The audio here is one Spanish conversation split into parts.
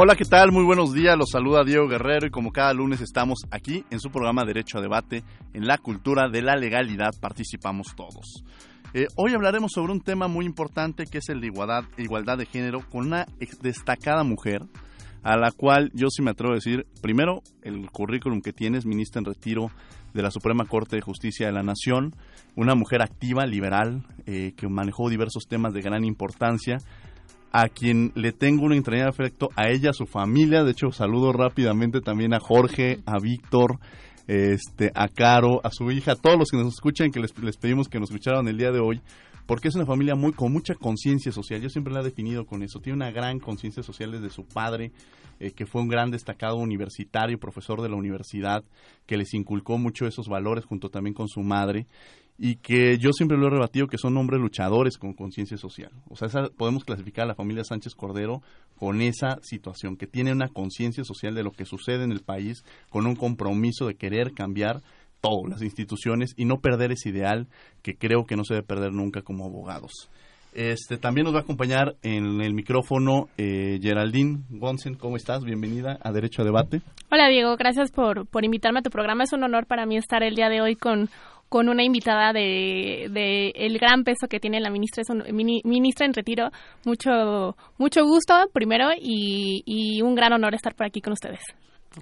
Hola, ¿qué tal? Muy buenos días. Los saluda Diego Guerrero y como cada lunes estamos aquí en su programa Derecho a Debate. En la cultura de la legalidad participamos todos. Eh, hoy hablaremos sobre un tema muy importante que es el de igualdad, igualdad de género con una destacada mujer a la cual yo sí me atrevo a decir, primero, el currículum que tienes, ministra en retiro de la Suprema Corte de Justicia de la Nación, una mujer activa, liberal, eh, que manejó diversos temas de gran importancia, a quien le tengo un entrañable afecto, a ella, a su familia, de hecho saludo rápidamente también a Jorge, a Víctor, este, a Caro, a su hija, a todos los que nos escuchan, que les, pedimos que nos escucharan el día de hoy, porque es una familia muy con mucha conciencia social. Yo siempre la he definido con eso. Tiene una gran conciencia social desde su padre, eh, que fue un gran destacado universitario, profesor de la universidad, que les inculcó mucho esos valores junto también con su madre y que yo siempre lo he rebatido que son hombres luchadores con conciencia social. O sea, podemos clasificar a la familia Sánchez Cordero con esa situación, que tiene una conciencia social de lo que sucede en el país, con un compromiso de querer cambiar todo, las instituciones y no perder ese ideal que creo que no se debe perder nunca como abogados. Este, también nos va a acompañar en el micrófono eh, Geraldine Gonsen. ¿Cómo estás? Bienvenida a Derecho a Debate. Hola Diego, gracias por, por invitarme a tu programa. Es un honor para mí estar el día de hoy con, con una invitada de, de, el gran peso que tiene la ministra, es un, ministra en retiro. Mucho, mucho gusto primero y, y un gran honor estar por aquí con ustedes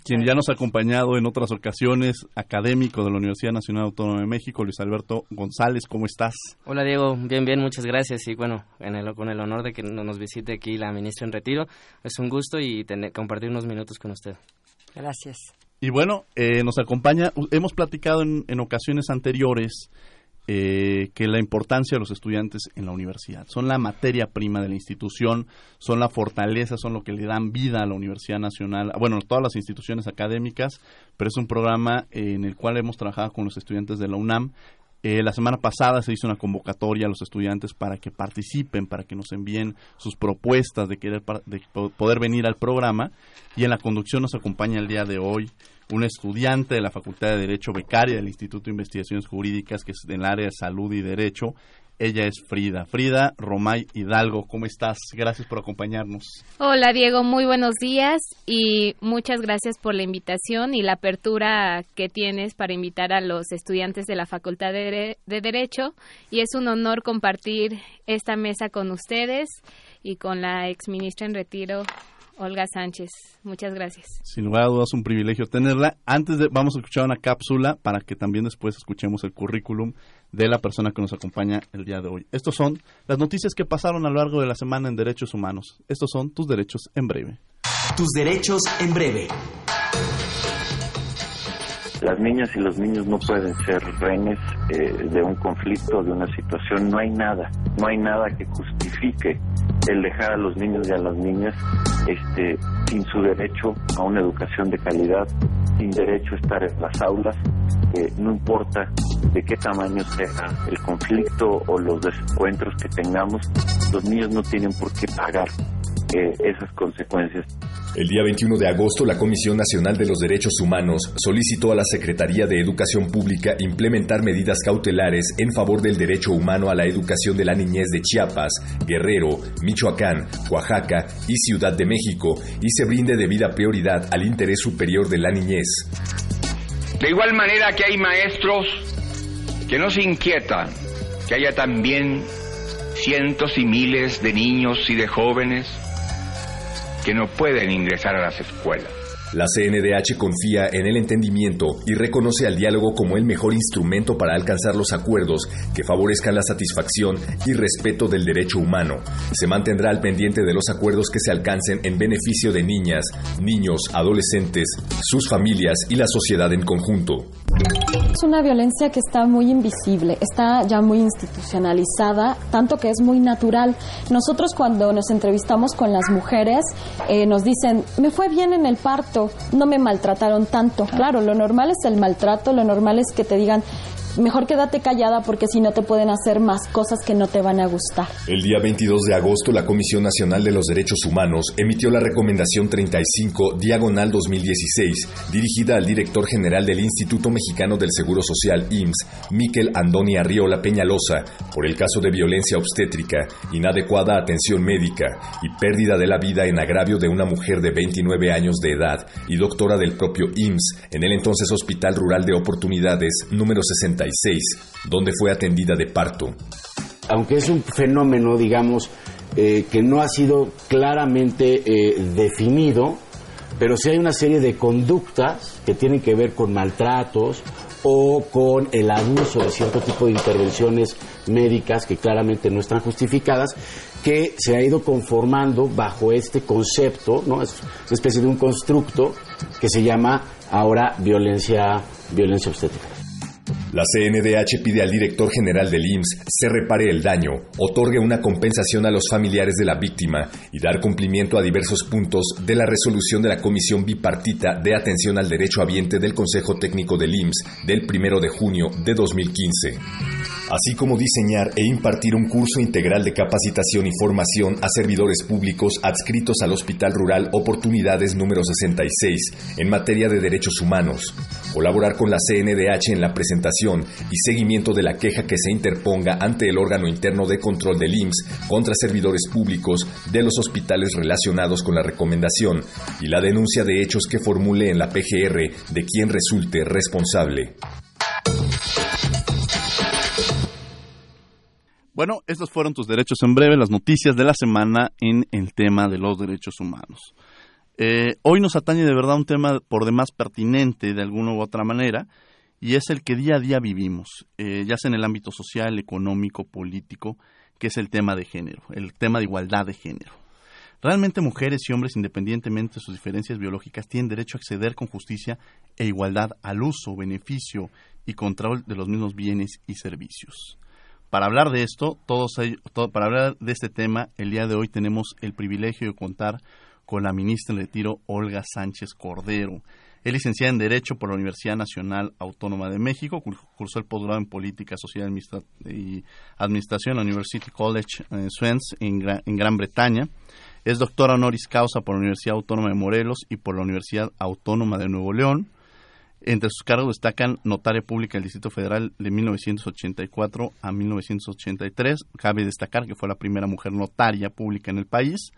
quien ya nos ha acompañado en otras ocasiones, académico de la Universidad Nacional Autónoma de México, Luis Alberto González, ¿cómo estás? Hola Diego, bien, bien, muchas gracias y bueno, en el, con el honor de que nos visite aquí la ministra en retiro, es un gusto y tener, compartir unos minutos con usted. Gracias. Y bueno, eh, nos acompaña, hemos platicado en, en ocasiones anteriores eh, que la importancia de los estudiantes en la universidad. Son la materia prima de la institución, son la fortaleza, son lo que le dan vida a la Universidad Nacional, bueno, todas las instituciones académicas, pero es un programa en el cual hemos trabajado con los estudiantes de la UNAM. Eh, la semana pasada se hizo una convocatoria a los estudiantes para que participen, para que nos envíen sus propuestas de querer de poder venir al programa y en la conducción nos acompaña el día de hoy una estudiante de la Facultad de Derecho becaria del Instituto de Investigaciones Jurídicas, que es en el área de salud y derecho. Ella es Frida. Frida Romay Hidalgo, ¿cómo estás? Gracias por acompañarnos. Hola Diego, muy buenos días y muchas gracias por la invitación y la apertura que tienes para invitar a los estudiantes de la Facultad de, de Derecho. Y es un honor compartir esta mesa con ustedes y con la exministra en retiro, Olga Sánchez. Muchas gracias. Sin lugar a dudas, un privilegio tenerla. Antes de, vamos a escuchar una cápsula para que también después escuchemos el currículum de la persona que nos acompaña el día de hoy. Estos son las noticias que pasaron a lo largo de la semana en Derechos Humanos. Estos son tus derechos en breve. Tus derechos en breve. Las niñas y los niños no pueden ser rehenes eh, de un conflicto, de una situación. No hay nada, no hay nada que justifique el dejar a los niños y a las niñas este, sin su derecho a una educación de calidad, sin derecho a estar en las aulas, no importa de qué tamaño sea el conflicto o los desencuentros que tengamos, los niños no tienen por qué pagar eh, esas consecuencias. El día 21 de agosto, la Comisión Nacional de los Derechos Humanos solicitó a la Secretaría de Educación Pública implementar medidas cautelares en favor del derecho humano a la educación de la niñez de Chiapas, Guerrero, Michoacán, Oaxaca y Ciudad de México y se brinde debida prioridad al interés superior de la niñez. De igual manera que hay maestros que no se inquietan que haya también cientos y miles de niños y de jóvenes que no pueden ingresar a las escuelas. La CNDH confía en el entendimiento y reconoce al diálogo como el mejor instrumento para alcanzar los acuerdos que favorezcan la satisfacción y respeto del derecho humano. Se mantendrá al pendiente de los acuerdos que se alcancen en beneficio de niñas, niños, adolescentes, sus familias y la sociedad en conjunto. es una violencia que está muy invisible, está ya muy institucionalizada, tanto que es muy natural. Nosotros cuando nos entrevistamos con las mujeres eh, nos dicen, me fue bien en el parto, no me maltrataron tanto. Claro, lo normal es el maltrato, lo normal es que te digan, mejor quédate callada porque si no te pueden hacer más cosas que no te van a gustar. El día 22 de agosto, la Comisión Nacional de los Derechos Humanos emitió la Recomendación 35, diagonal 2016, dirigida al director general del Instituto Mexicano del Seguro Social, IMSS, Miquel Andoni Arriola Peñalosa, por el caso de violencia obstétrica, inadecuada atención médica y pérdida de la vida en agravio de una mujer de 29 años de edad y doctora del propio IMSS en el entonces Hospital Rural de Oportunidades número 60 donde fue atendida de parto. Aunque es un fenómeno, digamos, eh, que no ha sido claramente eh, definido, pero sí hay una serie de conductas que tienen que ver con maltratos o con el abuso de cierto tipo de intervenciones médicas que claramente no están justificadas, que se ha ido conformando bajo este concepto, ¿no? Es una especie de un constructo que se llama ahora violencia, violencia obstétrica. La CNDH pide al director general del IMSS se repare el daño, otorgue una compensación a los familiares de la víctima y dar cumplimiento a diversos puntos de la resolución de la Comisión Bipartita de Atención al Derecho Habiente del Consejo Técnico del IMSS del 1 de junio de 2015 así como diseñar e impartir un curso integral de capacitación y formación a servidores públicos adscritos al Hospital Rural Oportunidades número 66 en materia de derechos humanos, colaborar con la CNDH en la presentación y seguimiento de la queja que se interponga ante el órgano interno de control del IMSS contra servidores públicos de los hospitales relacionados con la recomendación y la denuncia de hechos que formule en la PGR de quien resulte responsable. Bueno, estos fueron tus derechos en breve, las noticias de la semana en el tema de los derechos humanos. Eh, hoy nos atañe de verdad un tema por demás pertinente de alguna u otra manera, y es el que día a día vivimos, eh, ya sea en el ámbito social, económico, político, que es el tema de género, el tema de igualdad de género. Realmente mujeres y hombres, independientemente de sus diferencias biológicas, tienen derecho a acceder con justicia e igualdad al uso, beneficio y control de los mismos bienes y servicios. Para hablar de esto, todos, para hablar de este tema, el día de hoy tenemos el privilegio de contar con la ministra en retiro, Olga Sánchez Cordero. Es licenciada en Derecho por la Universidad Nacional Autónoma de México, cursó el posgrado en Política, Sociedad y Administración en la University College eh, en, en Gran Bretaña. Es doctora honoris causa por la Universidad Autónoma de Morelos y por la Universidad Autónoma de Nuevo León. Entre sus cargos destacan notaria pública del Distrito Federal de 1984 a 1983. Cabe destacar que fue la primera mujer notaria pública en el país.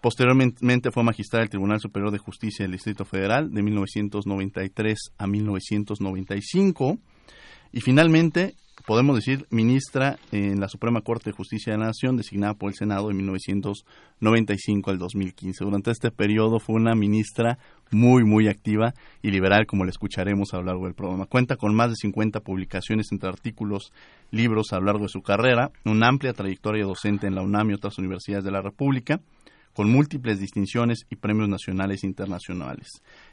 Posteriormente fue magistrada del Tribunal Superior de Justicia del Distrito Federal de 1993 a 1995. Y finalmente podemos decir, ministra en la Suprema Corte de Justicia de la Nación, designada por el Senado de 1995 al 2015. Durante este periodo fue una ministra muy, muy activa y liberal, como le escucharemos a lo largo del programa. Cuenta con más de 50 publicaciones entre artículos, libros a lo largo de su carrera, una amplia trayectoria docente en la UNAM y otras universidades de la República con múltiples distinciones y premios nacionales e internacionales.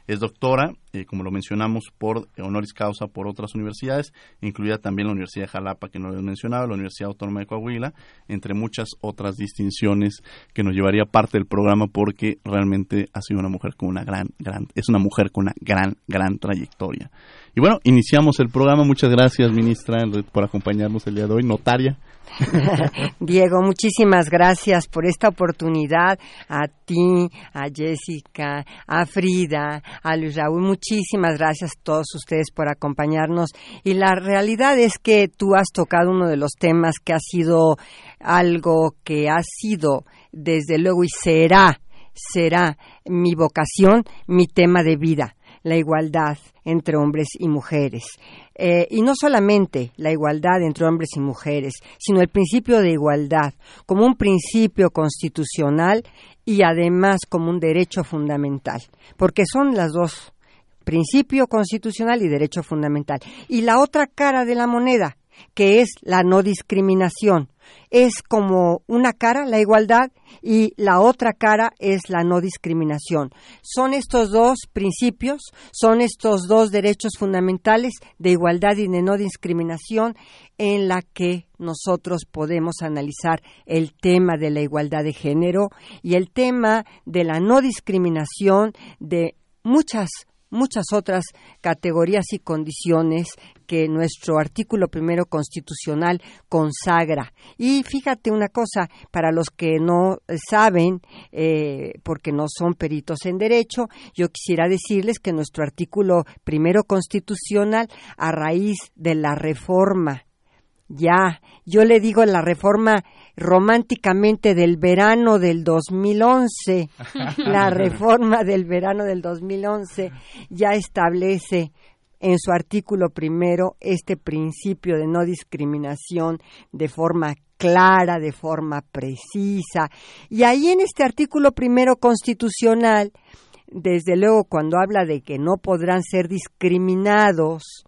Es doctora, eh, como lo mencionamos, por honoris causa por otras universidades, incluida también la Universidad de Jalapa, que no lo he mencionado, la Universidad Autónoma de Coahuila, entre muchas otras distinciones que nos llevaría parte del programa porque realmente ha sido una mujer con una gran, gran, es una mujer con una gran, gran trayectoria. Y bueno, iniciamos el programa. Muchas gracias, ministra, por acompañarnos el día de hoy. Notaria. Diego, muchísimas gracias por esta oportunidad. A ti, a Jessica, a Frida, a Luis Raúl, muchísimas gracias a todos ustedes por acompañarnos. Y la realidad es que tú has tocado uno de los temas que ha sido algo que ha sido, desde luego, y será, será mi vocación, mi tema de vida la igualdad entre hombres y mujeres. Eh, y no solamente la igualdad entre hombres y mujeres, sino el principio de igualdad como un principio constitucional y además como un derecho fundamental, porque son las dos, principio constitucional y derecho fundamental. Y la otra cara de la moneda, que es la no discriminación, es como una cara, la igualdad, y la otra cara es la no discriminación. Son estos dos principios, son estos dos derechos fundamentales de igualdad y de no discriminación en la que nosotros podemos analizar el tema de la igualdad de género y el tema de la no discriminación de muchas muchas otras categorías y condiciones que nuestro artículo primero constitucional consagra. Y fíjate una cosa, para los que no saben, eh, porque no son peritos en derecho, yo quisiera decirles que nuestro artículo primero constitucional, a raíz de la reforma ya, yo le digo la reforma románticamente del verano del 2011, la reforma del verano del 2011 ya establece en su artículo primero este principio de no discriminación de forma clara, de forma precisa. Y ahí en este artículo primero constitucional, desde luego cuando habla de que no podrán ser discriminados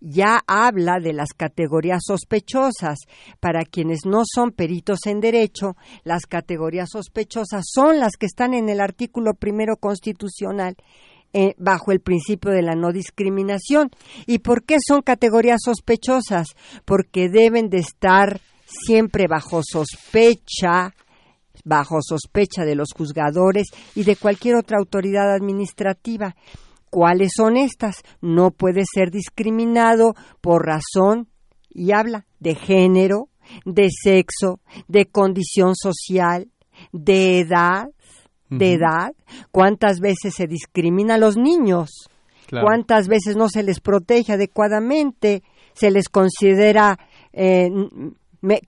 ya habla de las categorías sospechosas. Para quienes no son peritos en derecho, las categorías sospechosas son las que están en el artículo primero constitucional eh, bajo el principio de la no discriminación. ¿Y por qué son categorías sospechosas? Porque deben de estar siempre bajo sospecha bajo sospecha de los juzgadores y de cualquier otra autoridad administrativa. ¿Cuáles son estas? No puede ser discriminado por razón, y habla, de género, de sexo, de condición social, de edad, de edad. ¿Cuántas veces se discrimina a los niños? ¿Cuántas veces no se les protege adecuadamente? Se les considera eh,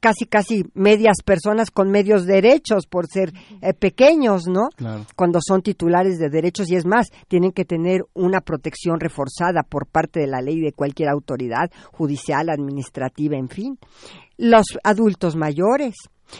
casi casi medias personas con medios derechos por ser eh, pequeños, ¿no? Cuando son titulares de derechos y es más, tienen que tener una protección reforzada por parte de la ley de cualquier autoridad judicial, administrativa, en fin. Los adultos mayores,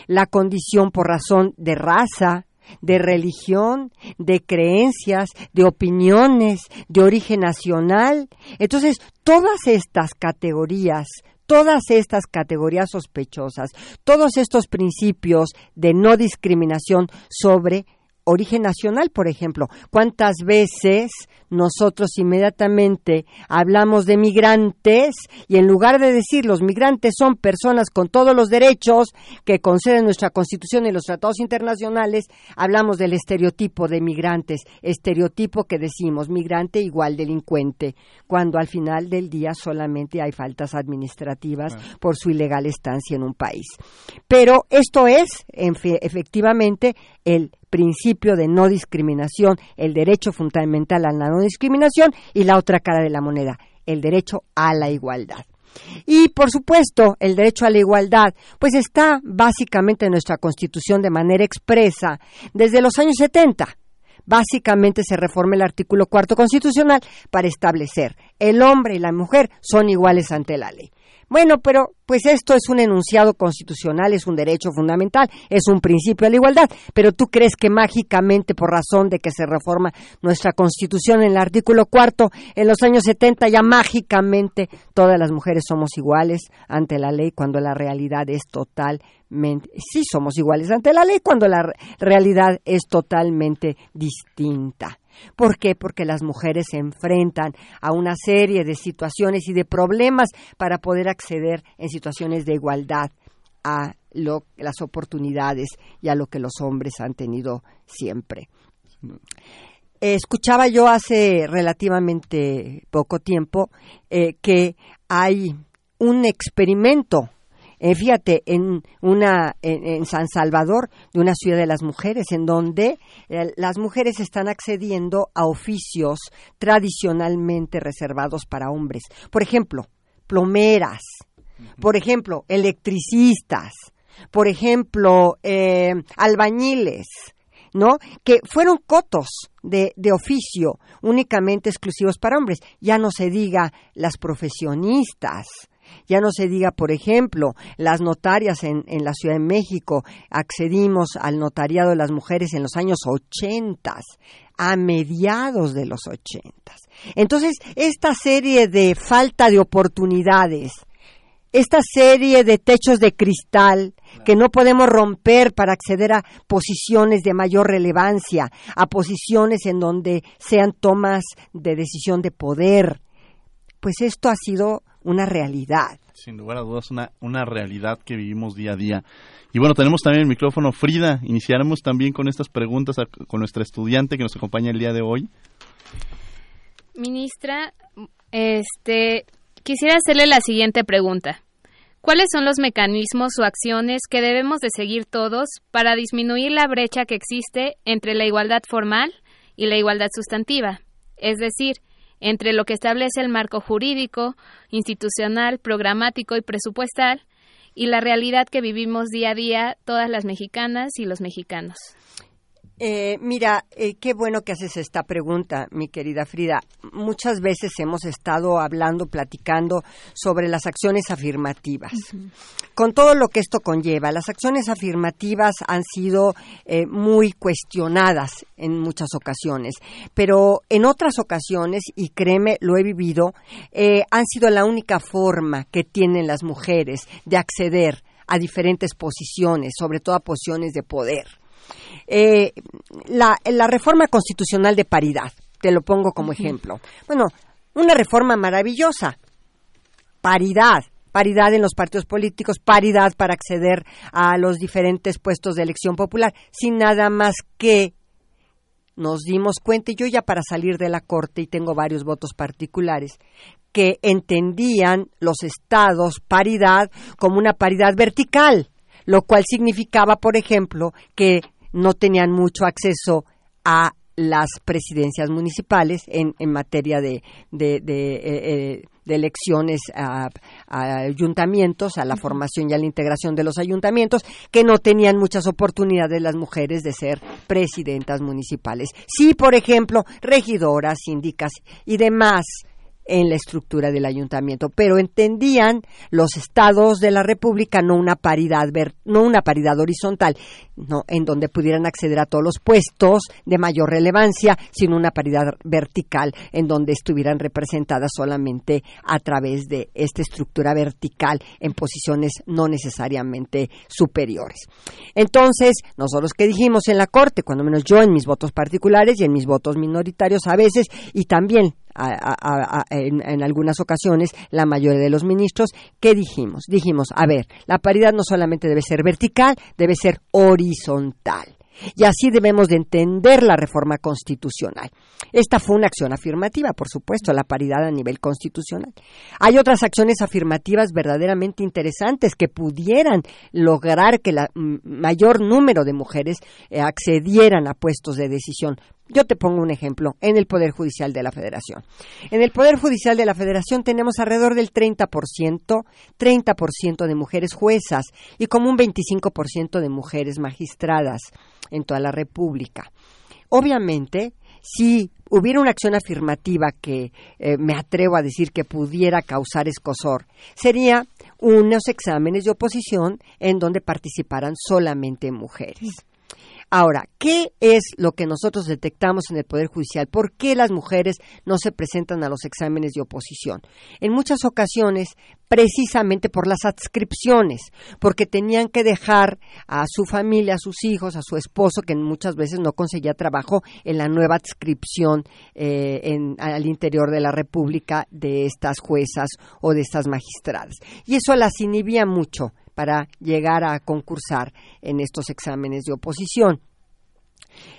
la condición por razón de raza, de religión, de creencias, de opiniones, de origen nacional. Entonces, todas estas categorías todas estas categorías sospechosas, todos estos principios de no discriminación sobre origen nacional, por ejemplo. ¿Cuántas veces nosotros inmediatamente hablamos de migrantes y en lugar de decir los migrantes son personas con todos los derechos que conceden nuestra Constitución y los tratados internacionales, hablamos del estereotipo de migrantes, estereotipo que decimos migrante igual delincuente, cuando al final del día solamente hay faltas administrativas por su ilegal estancia en un país. Pero esto es, efectivamente, el principio de no discriminación, el derecho fundamental a la no discriminación y la otra cara de la moneda, el derecho a la igualdad. Y por supuesto, el derecho a la igualdad, pues está básicamente en nuestra Constitución de manera expresa desde los años 70. Básicamente se reforma el artículo cuarto constitucional para establecer el hombre y la mujer son iguales ante la ley. Bueno, pero pues esto es un enunciado constitucional, es un derecho fundamental, es un principio de la igualdad, pero tú crees que mágicamente por razón de que se reforma nuestra constitución en el artículo cuarto, en los años 70 ya mágicamente todas las mujeres somos iguales ante la ley cuando la realidad es totalmente, sí somos iguales ante la ley cuando la realidad es totalmente distinta. ¿Por qué? Porque las mujeres se enfrentan a una serie de situaciones y de problemas para poder acceder en situaciones de igualdad a las oportunidades y a lo que los hombres han tenido siempre. Escuchaba yo hace relativamente poco tiempo eh, que hay un experimento eh, fíjate, en, una, en, San Salvador, de una ciudad de las mujeres, en donde eh, las mujeres están accediendo a oficios tradicionalmente reservados para hombres. Por ejemplo, plomeras, por ejemplo, electricistas, por ejemplo, eh, albañiles, ¿no? Que fueron cotos de, de, oficio únicamente exclusivos para hombres. Ya no se diga las profesionistas, ya no se diga, por ejemplo, las notarias en, en la Ciudad de México, accedimos al notariado de las mujeres en los años 80, a mediados de los 80. Entonces, esta serie de falta de oportunidades, esta serie de techos de cristal que no podemos romper para acceder a posiciones de mayor relevancia, a posiciones en donde sean tomas de decisión de poder. Pues esto ha sido una realidad. Sin lugar a dudas, una, una realidad que vivimos día a día. Y bueno, tenemos también el micrófono. Frida, iniciaremos también con estas preguntas con nuestra estudiante que nos acompaña el día de hoy. Ministra, este, quisiera hacerle la siguiente pregunta. ¿Cuáles son los mecanismos o acciones que debemos de seguir todos para disminuir la brecha que existe entre la igualdad formal y la igualdad sustantiva? Es decir, entre lo que establece el marco jurídico, institucional, programático y presupuestal y la realidad que vivimos día a día todas las mexicanas y los mexicanos. Eh, mira, eh, qué bueno que haces esta pregunta, mi querida Frida. Muchas veces hemos estado hablando, platicando sobre las acciones afirmativas. Con todo lo que esto conlleva, las acciones afirmativas han sido eh, muy cuestionadas en muchas ocasiones, pero en otras ocasiones, y créeme, lo he vivido, han sido la única forma que tienen las mujeres de acceder a diferentes posiciones, sobre todo a posiciones de poder. Eh, la, la reforma constitucional de paridad, te lo pongo como ejemplo. Bueno, una reforma maravillosa. Paridad, paridad en los partidos políticos, paridad para acceder a los diferentes puestos de elección popular, sin nada más que nos dimos cuenta, y yo ya para salir de la Corte, y tengo varios votos particulares, que entendían los estados paridad como una paridad vertical, lo cual significaba, por ejemplo, que no tenían mucho acceso a las presidencias municipales en, en materia de, de, de, eh, eh, elecciones a, ayuntamientos, a la formación y a la integración de los ayuntamientos, que no tenían muchas oportunidades las mujeres de ser presidentas municipales. Sí, por ejemplo, regidoras, síndicas y demás en la estructura del ayuntamiento, pero entendían los estados de la República no una paridad no una paridad horizontal, no en donde pudieran acceder a todos los puestos de mayor relevancia, sino una paridad vertical en donde estuvieran representadas solamente a través de esta estructura vertical en posiciones no necesariamente superiores. Entonces, nosotros que dijimos en la Corte, cuando menos yo en mis votos particulares y en mis votos minoritarios a veces, y también en, algunas ocasiones la mayoría de los ministros, ¿qué dijimos? Dijimos, a ver, la paridad no solamente debe ser vertical, debe ser horizontal. Y así debemos de entender la reforma constitucional. Esta fue una acción afirmativa, por supuesto, la paridad a nivel constitucional. Hay otras acciones afirmativas verdaderamente interesantes que pudieran lograr que el mayor número de mujeres eh, accedieran a puestos de decisión. Yo te pongo un ejemplo, en el Poder Judicial de la Federación. En el Poder Judicial de la Federación tenemos alrededor del 30%, 30% de mujeres juezas y como un 25% de mujeres magistradas en toda la República. Obviamente, si hubiera una acción afirmativa que eh, me atrevo a decir que pudiera causar escosor, sería unos exámenes de oposición en donde participaran solamente mujeres. Ahora, ¿qué es lo que nosotros detectamos en el Poder Judicial? ¿Por qué las mujeres no se presentan a los exámenes de oposición? En muchas ocasiones, precisamente por las adscripciones, porque tenían que dejar a su familia, a sus hijos, a su esposo, que muchas veces no conseguía trabajo en la nueva adscripción eh, en, al interior de la República de estas juezas o de estas magistradas. Y eso las inhibía mucho para llegar a concursar en estos exámenes de oposición.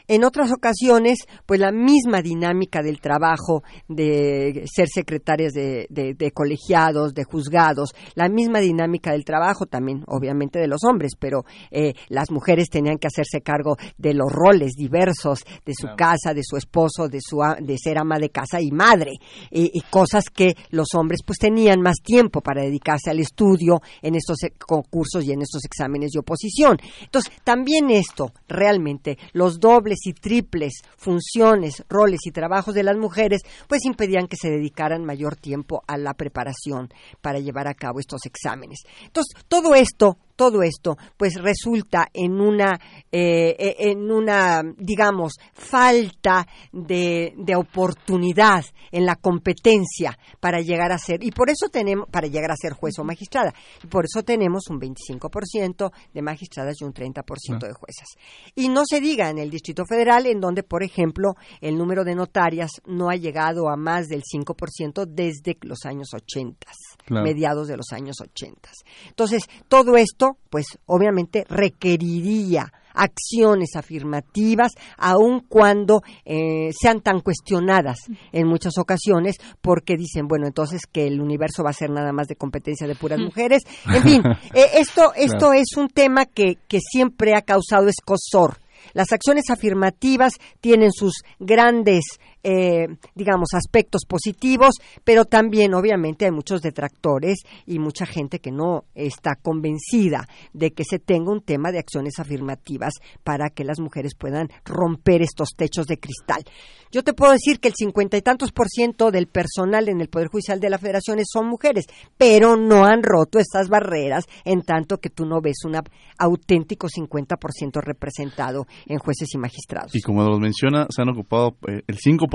En otras ocasiones, pues la misma dinámica del trabajo de ser secretarias de, colegiados, de juzgados, la misma dinámica del trabajo también, obviamente, de los hombres, pero eh, las mujeres tenían que hacerse cargo de los roles diversos de su casa, de su esposo, de, su, de ser ama de casa y madre, y cosas que los hombres pues tenían más tiempo para dedicarse al estudio en estos eh, concursos y en estos exámenes de oposición. Entonces, también esto, realmente, los dobles y triples funciones, roles y trabajos de las mujeres, pues impedían que se dedicaran mayor tiempo a la preparación para llevar a cabo estos exámenes. Entonces, todo esto todo esto, pues resulta en una, eh, eh, en una, digamos, falta de, de oportunidad en la competencia para llegar a ser, y por eso tenemos, para llegar a ser juez o magistrada, y por eso tenemos un 25% de magistradas y un 30% de juezas. Y no se diga en el Distrito Federal, en donde, por ejemplo, el número de notarias no ha llegado a más del 5% desde los años 80, Claro. mediados de los años 80. Entonces, todo esto, pues obviamente requeriría acciones afirmativas, aun cuando eh, sean tan cuestionadas en muchas ocasiones, porque dicen, bueno, entonces que el universo va a ser nada más de competencia de puras mujeres. En fin, eh, esto, esto Claro. es un tema que, que siempre ha causado escosor. Las acciones afirmativas tienen sus grandes, eh, digamos, aspectos positivos, pero también, obviamente, hay muchos detractores y mucha gente que no está convencida de que se tenga un tema de acciones afirmativas para que las mujeres puedan romper estos techos de cristal. Yo te puedo decir que el cincuenta y tantos por ciento del personal en el Poder Judicial de las Federaciones son mujeres, pero no han roto estas barreras en tanto que tú no ves un auténtico 50% representado en jueces y magistrados. Y como nos menciona, se han ocupado eh, el 5%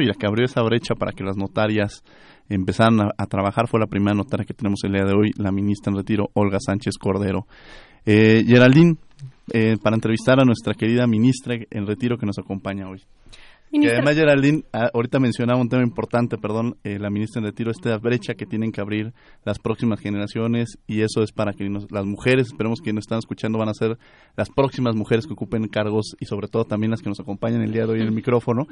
y la que abrió esa brecha para que las notarias empezaran a, a trabajar fue la primera notaria que tenemos el día de hoy, la ministra en retiro, Olga Sánchez Cordero. Eh, Geraldine, eh, para entrevistar a nuestra querida ministra en retiro que nos acompaña hoy. Ministra- Que además, Geraldine, ah, ahorita mencionaba un tema importante, perdón, eh, la ministra en retiro, esta brecha que tienen que abrir las próximas generaciones y eso es para que nos- las mujeres, esperemos que nos están escuchando, van a ser las próximas mujeres que ocupen cargos y sobre todo también las que nos acompañan el día de hoy en el micrófono,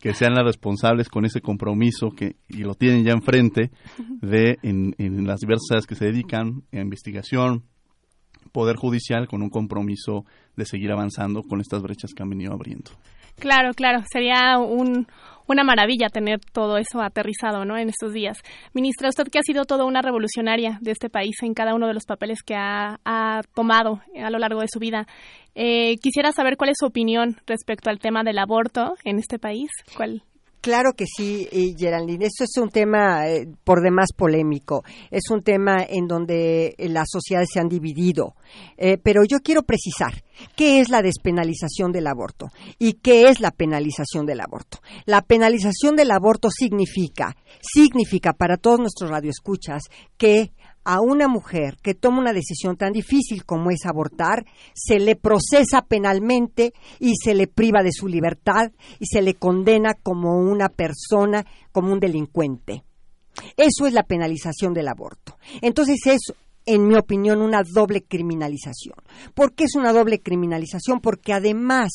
que sean las responsables con ese compromiso que y lo tienen ya enfrente de en, en las diversas áreas que se dedican a investigación, poder judicial con un compromiso de seguir avanzando con estas brechas que han venido abriendo. Claro, claro, sería un, una maravilla tener todo eso aterrizado, ¿no? En estos días. Ministra, usted que ha sido toda una revolucionaria de este país en cada uno de los papeles que ha, ha tomado a lo largo de su vida, eh, quisiera saber cuál es su opinión respecto al tema del aborto en este país. ¿Cuál? Claro que sí, Geraldine. Esto es un tema eh, por demás polémico. Es un tema en donde eh, las sociedades se han dividido. Eh, pero yo quiero precisar qué es la despenalización del aborto y qué es la penalización del aborto. La penalización del aborto significa, significa para todos nuestros radioescuchas que a una mujer que toma una decisión tan difícil como es abortar, se le procesa penalmente y se le priva de su libertad y se le condena como una persona, como un delincuente. Eso es la penalización del aborto. Entonces es, en mi opinión, una doble criminalización. ¿Por qué es una doble criminalización? Porque además,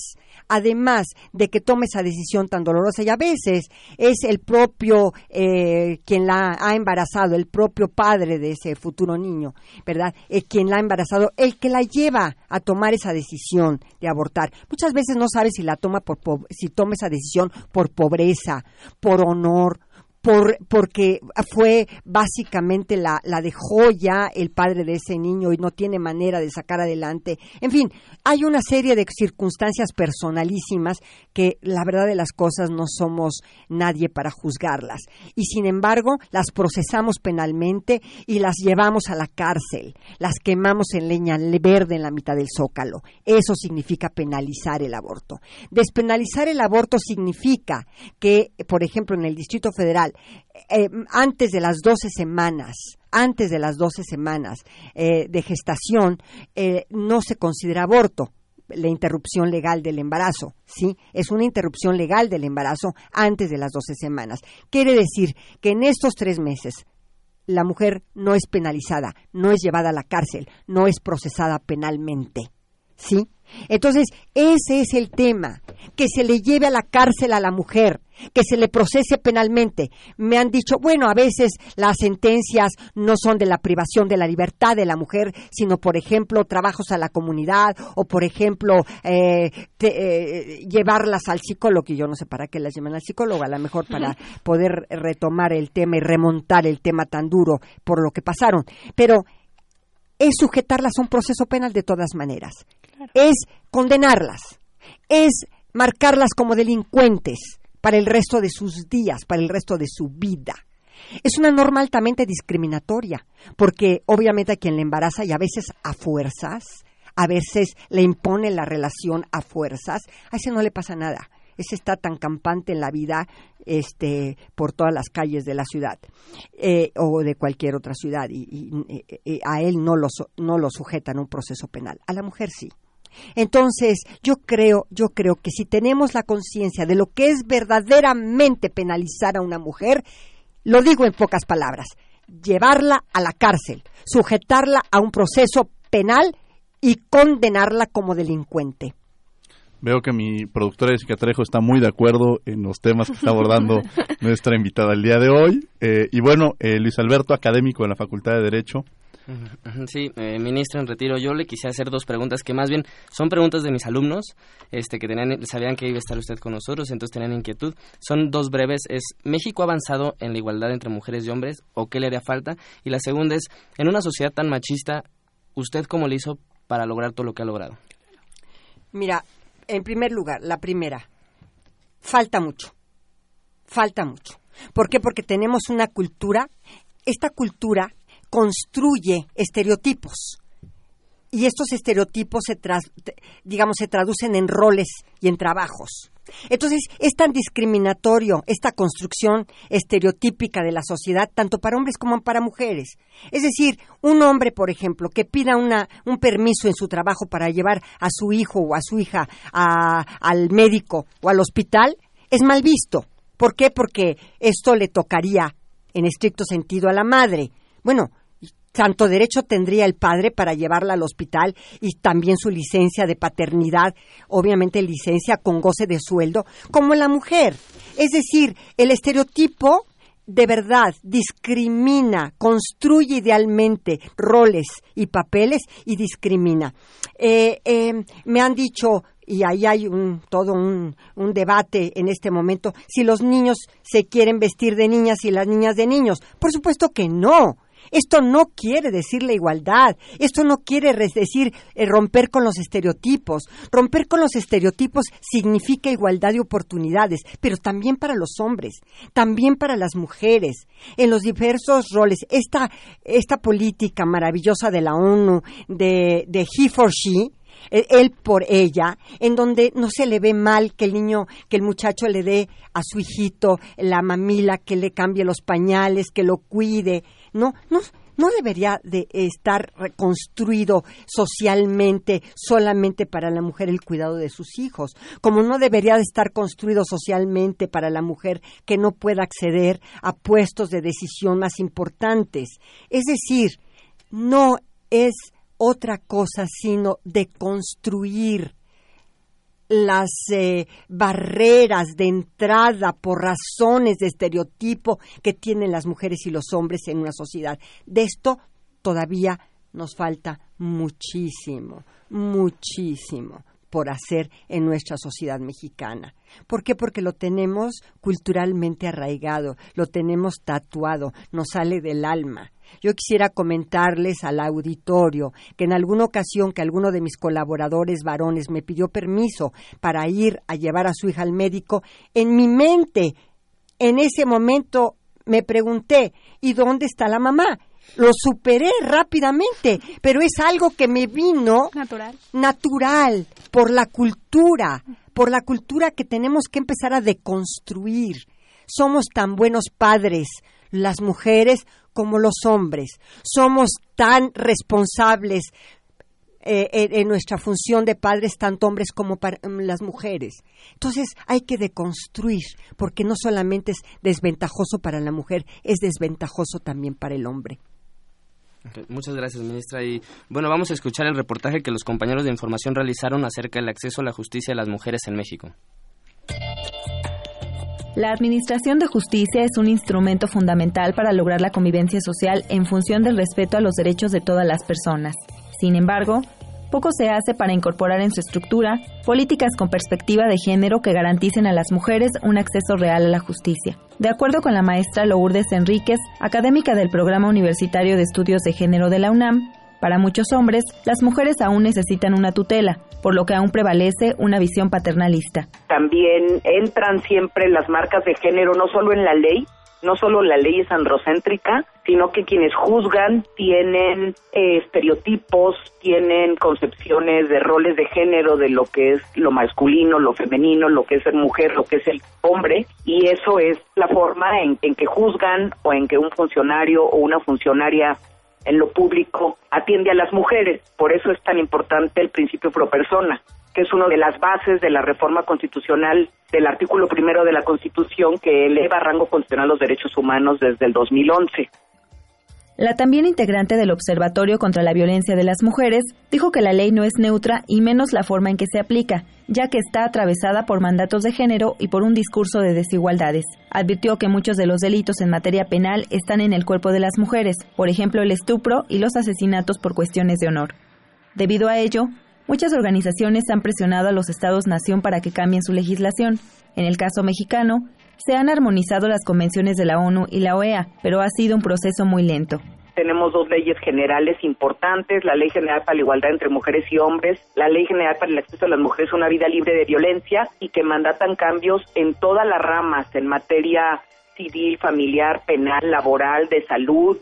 además de que tome esa decisión tan dolorosa y a veces es el propio eh, quien la ha embarazado, el propio padre de ese futuro niño, ¿verdad? Eh, quien la ha embarazado, el que la lleva a tomar esa decisión de abortar. Muchas veces no sabe si la toma por po- si toma esa decisión por pobreza, por honor, por, porque fue básicamente la, la dejó ya el padre de ese niño y no tiene manera de sacar adelante. En fin, hay una serie de circunstancias personalísimas que la verdad de las cosas no somos nadie para juzgarlas. Y sin embargo, las procesamos penalmente y las llevamos a la cárcel, las quemamos en leña verde en la mitad del zócalo. Eso significa penalizar el aborto. Despenalizar el aborto significa que, por ejemplo, en el Distrito Federal, eh, antes de las 12 semanas, antes de las 12 semanas eh, de gestación, eh, no se considera aborto la interrupción legal del embarazo, ¿sí? Es una interrupción legal del embarazo antes de las 12 semanas. Quiere decir que en estos tres meses la mujer no es penalizada, no es llevada a la cárcel, no es procesada penalmente, ¿sí? Entonces, ese es el tema, que se le lleve a la cárcel a la mujer, que se le procese penalmente. Me han dicho, bueno, a veces las sentencias no son de la privación de la libertad de la mujer, sino, por ejemplo, trabajos a la comunidad o, por ejemplo, eh, te- eh, llevarlas al psicólogo, y yo no sé para qué las llevan al psicólogo, a lo mejor para poder retomar el tema y remontar el tema tan duro por lo que pasaron. Pero es sujetarlas a un proceso penal de todas maneras. Es condenarlas. Es marcarlas como delincuentes para el resto de sus días, para el resto de su vida. Es una norma altamente discriminatoria, porque obviamente a quien le embaraza y a veces a fuerzas, a veces le impone la relación a fuerzas, a ese no le pasa nada. Ese está tan campante en la vida este, por todas las calles de la ciudad eh, o de cualquier otra ciudad y, a él no lo, no lo sujetan un proceso penal. A la mujer sí. Entonces, yo creo, yo creo que si tenemos la conciencia de lo que es verdaderamente penalizar a una mujer, lo digo en pocas palabras, llevarla a la cárcel, sujetarla a un proceso penal y condenarla como delincuente. Veo que mi productora Jessica Trejo está muy de acuerdo en los temas que está abordando nuestra invitada el día de hoy. Eh, y bueno, eh, Luis Alberto, académico de la Facultad de Derecho, Sí, eh, ministra en retiro, yo le quise hacer dos preguntas que más bien son preguntas de mis alumnos, este que tenían, sabían que iba a estar usted con nosotros, entonces tenían inquietud. Son dos breves, es ¿México ha avanzado en la igualdad entre mujeres y hombres o qué le haría falta? Y la segunda es, en una sociedad tan machista, ¿usted cómo le hizo para lograr todo lo que ha logrado? Mira, en primer lugar, la primera, falta mucho, falta mucho. ¿Por qué? Porque tenemos una cultura, esta cultura construye estereotipos. Y estos estereotipos se, digamos, se traducen en roles y en trabajos. Entonces, es tan discriminatorio esta construcción estereotípica de la sociedad, tanto para hombres como para mujeres. Es decir, un hombre, por ejemplo, que pida una, un permiso en su trabajo para llevar a su hijo o a su hija al médico o al hospital, es mal visto. ¿Por qué? Porque esto le tocaría, en estricto sentido, a la madre. Bueno, tanto derecho tendría el padre para llevarla al hospital y también su licencia de paternidad, obviamente licencia con goce de sueldo, como la mujer. Es decir, el estereotipo de verdad discrimina, construye idealmente roles y papeles y discrimina. Eh, eh, me han dicho, y ahí hay un, todo un, un, debate en este momento, si los niños se quieren vestir de niñas y las niñas de niños. Por supuesto que no. Esto no quiere decir la igualdad, esto no quiere decir eh, romper con los estereotipos. Romper con los estereotipos significa igualdad de oportunidades, pero también para los hombres, también para las mujeres, en los diversos roles. Esta, esta política maravillosa de la ONU, de, de he for she, eh, él por ella, en donde no se le ve mal que el niño, que el muchacho le dé a su hijito la mamila, que le cambie los pañales, que lo cuide, no, no, no debería de estar reconstruido socialmente solamente para la mujer el cuidado de sus hijos, como no debería de estar construido socialmente para la mujer que no pueda acceder a puestos de decisión más importantes. Es decir, no es otra cosa sino de construir las eh, barreras de entrada por razones de estereotipo que tienen las mujeres y los hombres en una sociedad. De esto todavía nos falta muchísimo, muchísimo por hacer en nuestra sociedad mexicana. ¿Por qué? Porque lo tenemos culturalmente arraigado, lo tenemos tatuado, nos sale del alma. Yo quisiera comentarles al auditorio que en alguna ocasión que alguno de mis colaboradores varones me pidió permiso para ir a llevar a su hija al médico, en mi mente, en ese momento me pregunté, ¿y dónde está la mamá? Lo superé rápidamente, pero es algo que me vino natural, natural por la cultura, por la cultura que tenemos que empezar a deconstruir. Somos tan buenos padres, las mujeres como los hombres. Somos tan responsables eh, en, nuestra función de padres, tanto hombres como mm, las mujeres. Entonces hay que deconstruir, porque no solamente es desventajoso para la mujer, es desventajoso también para el hombre. muchas gracias, ministra. Y bueno, vamos a escuchar el reportaje que los compañeros de información realizaron acerca del acceso a la justicia de las mujeres en México. La Administración de Justicia es un instrumento fundamental para lograr la convivencia social en función del respeto a los derechos de todas las personas. Sin embargo, poco se hace para incorporar en su estructura políticas con perspectiva de género que garanticen a las mujeres un acceso real a la justicia. De acuerdo con la maestra Lourdes Enríquez, académica del Programa Universitario de Estudios de Género de la UNAM, para muchos hombres, las mujeres aún necesitan una tutela, por lo que aún prevalece una visión paternalista. También entran siempre las marcas de género, no solo en la ley, no solo la ley es androcéntrica, sino que quienes juzgan tienen eh, estereotipos, tienen concepciones de roles de género de lo que es lo masculino, lo femenino, lo que es ser mujer, lo que es el hombre, y eso es la forma en, en que juzgan o en que un funcionario o una funcionaria en lo público atiende a las mujeres. Por eso es tan importante el principio pro persona que es una de las bases de la reforma constitucional del artículo primero de la Constitución que eleva rango constitucional los derechos humanos desde el 2011. La también integrante del Observatorio contra la Violencia de las Mujeres dijo que la ley no es neutra y menos la forma en que se aplica, ya que está atravesada por mandatos de género y por un discurso de desigualdades. Advirtió que muchos de los delitos en materia penal están en el cuerpo de las mujeres, por ejemplo el estupro y los asesinatos por cuestiones de honor. Debido a ello, Muchas organizaciones han presionado a los estados-nación para que cambien su legislación. En el caso mexicano, se han armonizado las convenciones de la ONU y la OEA, pero ha sido un proceso muy lento. Tenemos dos leyes generales importantes, la Ley General para la Igualdad entre Mujeres y Hombres, la Ley General para el Acceso de las Mujeres a una Vida Libre de Violencia y que mandatan cambios en todas las ramas, en materia civil, familiar, penal, laboral, de salud,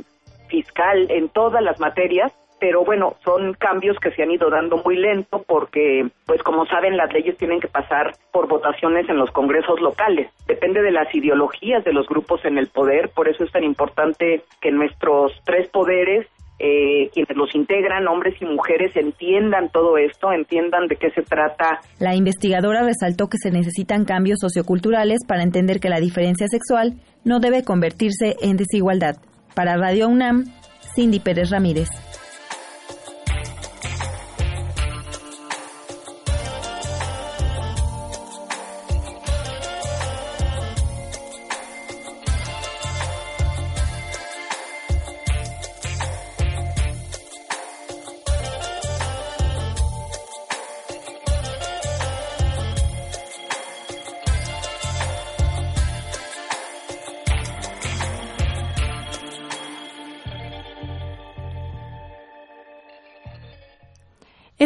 fiscal, en todas las materias pero bueno, son cambios que se han ido dando muy lento porque, pues como saben, las leyes tienen que pasar por votaciones en los congresos locales. Depende de las ideologías de los grupos en el poder, por eso es tan importante que nuestros tres poderes eh, quienes los integran, hombres y mujeres, entiendan todo esto, entiendan de qué se trata. La investigadora resaltó que se necesitan cambios socioculturales para entender que la diferencia sexual no debe convertirse en desigualdad. Para Radio UNAM, Cindy Pérez Ramírez.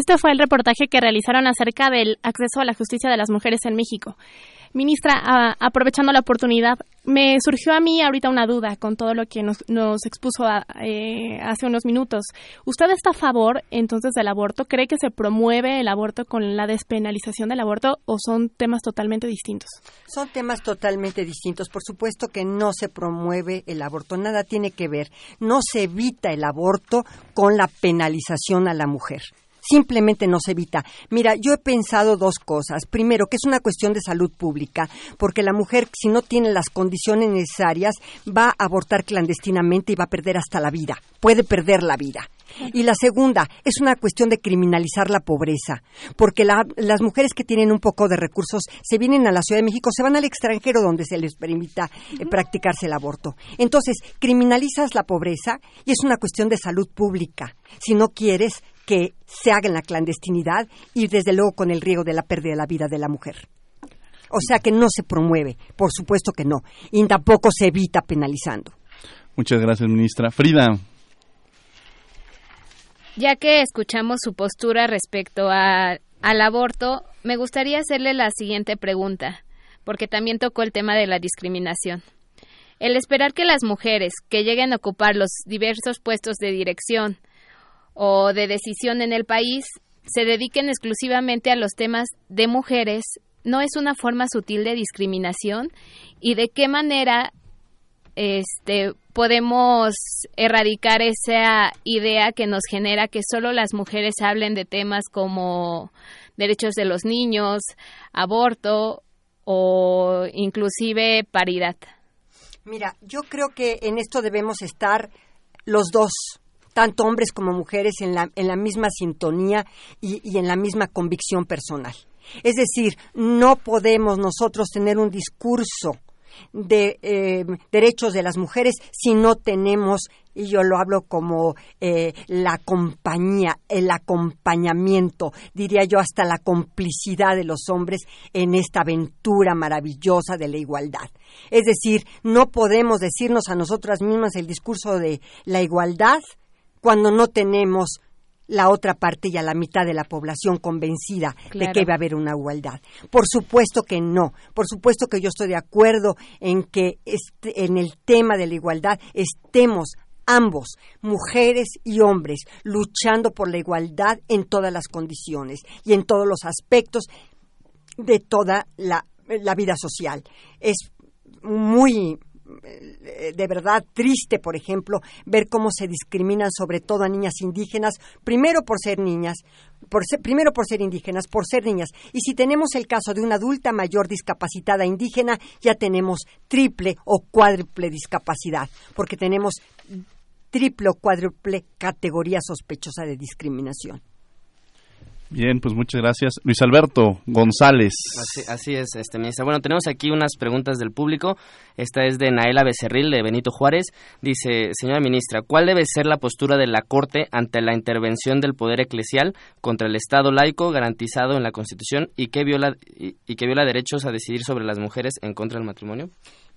Este fue el reportaje que realizaron acerca del acceso a la justicia de las mujeres en México. Ministra, aprovechando la oportunidad, me surgió a mí ahorita una duda con todo lo que nos, expuso eh, hace unos minutos. ¿Usted está a favor entonces del aborto? ¿Cree que se promueve el aborto con la despenalización del aborto o son temas totalmente distintos? Son temas totalmente distintos. Por supuesto que no se promueve el aborto, nada tiene que ver. No se evita el aborto con la penalización a la mujer simplemente no se evita. Mira, yo he pensado dos cosas. Primero, que es una cuestión de salud pública, porque la mujer, si no tiene las condiciones necesarias, va a abortar clandestinamente y va a perder hasta la vida. Puede perder la vida. Y la segunda es una cuestión de criminalizar la pobreza, porque las mujeres que tienen un poco de recursos se vienen a la Ciudad de México, se van al extranjero donde se les permita eh, practicarse el aborto. Entonces, criminalizas la pobreza y es una cuestión de salud pública. Si no quieres que se haga en la clandestinidad y desde luego con el riesgo de la pérdida de la vida de la mujer. O sea que no se promueve, por supuesto que no, y tampoco se evita penalizando. Muchas gracias, ministra. Frida. Ya que escuchamos su postura respecto al aborto, me gustaría hacerle la siguiente pregunta, porque también tocó el tema de la discriminación. El esperar que las mujeres que lleguen a ocupar los diversos puestos de dirección, o de decisión en el país se dediquen exclusivamente a los temas de mujeres no es una forma sutil de discriminación y de qué manera este podemos erradicar esa idea que nos genera que solo las mujeres hablen de temas como derechos de los niños, aborto o inclusive paridad. Mira, yo creo que en esto debemos estar los dos tanto hombres como mujeres en la, en la misma sintonía y, y en la misma convicción personal. Es decir, no podemos nosotros tener un discurso de eh, derechos de las mujeres si no tenemos, y yo lo hablo como eh, la compañía, el acompañamiento, diría yo hasta la complicidad de los hombres en esta aventura maravillosa de la igualdad. Es decir, no podemos decirnos a nosotras mismas el discurso de la igualdad cuando no tenemos la otra parte y a la mitad de la población convencida de que va a haber una igualdad. Por supuesto que no. Por supuesto que yo estoy de acuerdo en que este- en el tema de la igualdad estemos ambos, mujeres y hombres, luchando por la igualdad en todas las condiciones y en todos los aspectos de toda la, la vida social. Es muy de verdad triste, por ejemplo, ver cómo se discriminan sobre todo a niñas indígenas, primero por ser niñas, por ser- primero por ser indígenas, por ser niñas. Y si tenemos el caso de una adulta mayor discapacitada indígena, ya tenemos triple o cuádruple discapacidad, porque tenemos triple o cuádruple categoría sospechosa de discriminación. Bien, pues muchas gracias. Luis Alberto González. Así, es, este ministra. Bueno, tenemos aquí unas preguntas del público. Esta es de Naela Becerril, de Benito Juárez. Dice, señora ministra, ¿cuál debe ser la postura de la Corte ante la intervención del poder eclesial contra el Estado laico garantizado en la Constitución y que viola, y, y que viola derechos a decidir sobre las mujeres en contra del matrimonio?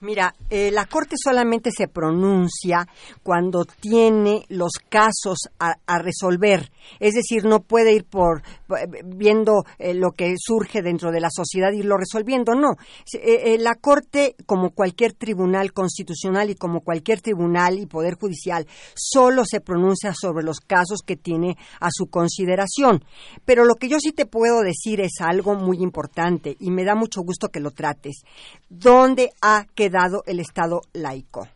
Mira, eh, la Corte solamente se pronuncia cuando tiene los casos a, a resolver. Es decir, no puede ir por eh, viendo eh, lo que surge dentro de la sociedad y irlo resolviendo. No. Eh, la Corte, como cualquier tribunal constitucional y como cualquier tribunal y poder judicial, solo se pronuncia sobre los casos que tiene a su consideración. Pero lo que yo sí te puedo decir es algo muy importante y me da mucho gusto que lo trates. ¿Dónde ha quedado el Estado laico?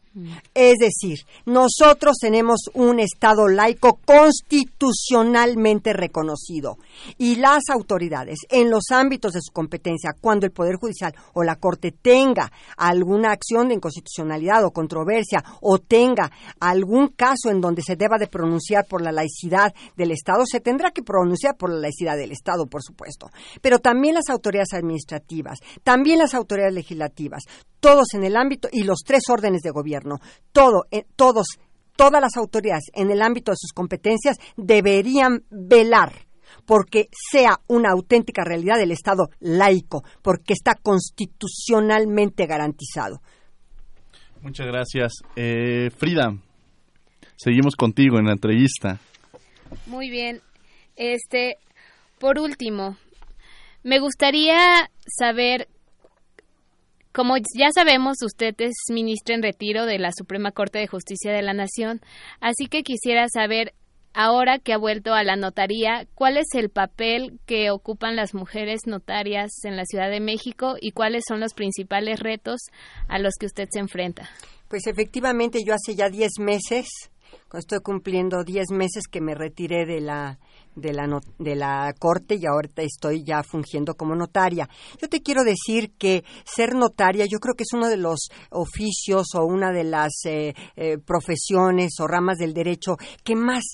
Es decir, nosotros tenemos un Estado laico constitucionalmente reconocido y las autoridades en los ámbitos de su competencia, cuando el Poder Judicial o la Corte tenga alguna acción de inconstitucionalidad o controversia o tenga algún caso en donde se deba de pronunciar por la laicidad del Estado, se tendrá que pronunciar por la laicidad del Estado, por supuesto. Pero también las autoridades administrativas, también las autoridades legislativas, todos en el ámbito y los tres órdenes de gobierno, todo, eh, todos, todas las autoridades en el ámbito de sus competencias deberían velar porque sea una auténtica realidad del Estado laico, porque está constitucionalmente garantizado. Muchas gracias. Eh, Frida, seguimos contigo en la entrevista. Muy bien. Este, por último, me gustaría saber, como ya sabemos, usted es ministra en retiro de la Suprema Corte de Justicia de la Nación, así que quisiera saber, ahora que ha vuelto a la notaría, cuál es el papel que ocupan las mujeres notarias en la Ciudad de México y cuáles son los principales retos a los que usted se enfrenta. Pues efectivamente yo hace ya 10 meses, estoy cumpliendo 10 meses que me retiré de la de la no- de la corte y ahorita estoy ya fungiendo como notaria. Yo te quiero decir que ser notaria yo creo que es uno de los oficios o una de las eh, eh, profesiones o ramas del derecho que más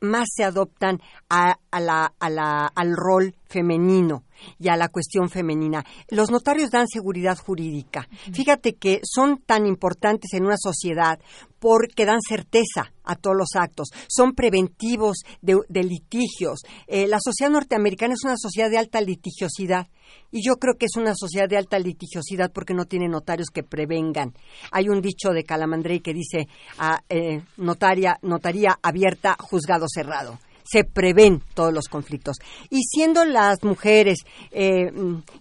más se adoptan a, a la, a la- al rol femenino y a la cuestión femenina. Los notarios dan seguridad jurídica. Fíjate que son tan importantes en una sociedad porque dan certeza a todos los actos, son preventivos de, de litigios. Eh, la sociedad norteamericana es una sociedad de alta litigiosidad y yo creo que es una sociedad de alta litigiosidad porque no tiene notarios que prevengan. Hay un dicho de Calamandrei que dice ah, eh, notaria, notaría abierta, juzgado cerrado se prevén todos los conflictos. Y siendo las mujeres, eh,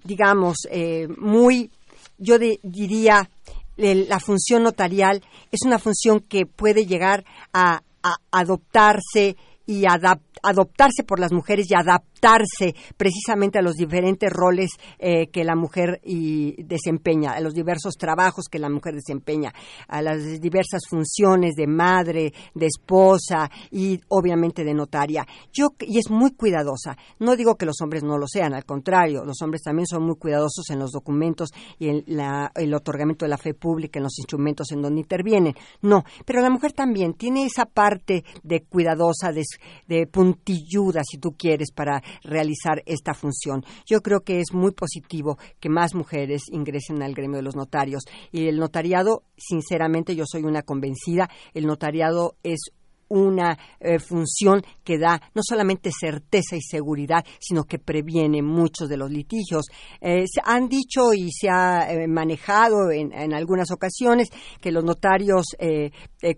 digamos, eh, muy, yo diría, la función notarial es una función que puede llegar a, adoptarse y adap- adoptarse por las mujeres y adaptarse precisamente a los diferentes roles eh, que la mujer y desempeña, a los diversos trabajos que la mujer desempeña, a las diversas funciones de madre, de esposa y obviamente de notaria. Yo y es muy cuidadosa. No digo que los hombres no lo sean, al contrario, los hombres también son muy cuidadosos en los documentos y en la- el otorgamiento de la fe pública, en los instrumentos en donde intervienen. No, pero la mujer también tiene esa parte de cuidadosa, de, de puntilluda, si tú quieres, para realizar esta función. Yo creo que es muy positivo que más mujeres ingresen al gremio de los notarios. Y el notariado, sinceramente, yo soy una convencida, el notariado es una eh, función que da no solamente certeza y seguridad, sino que previene muchos de los litigios. Eh, se han dicho y se ha eh, manejado en, en, algunas ocasiones que los notarios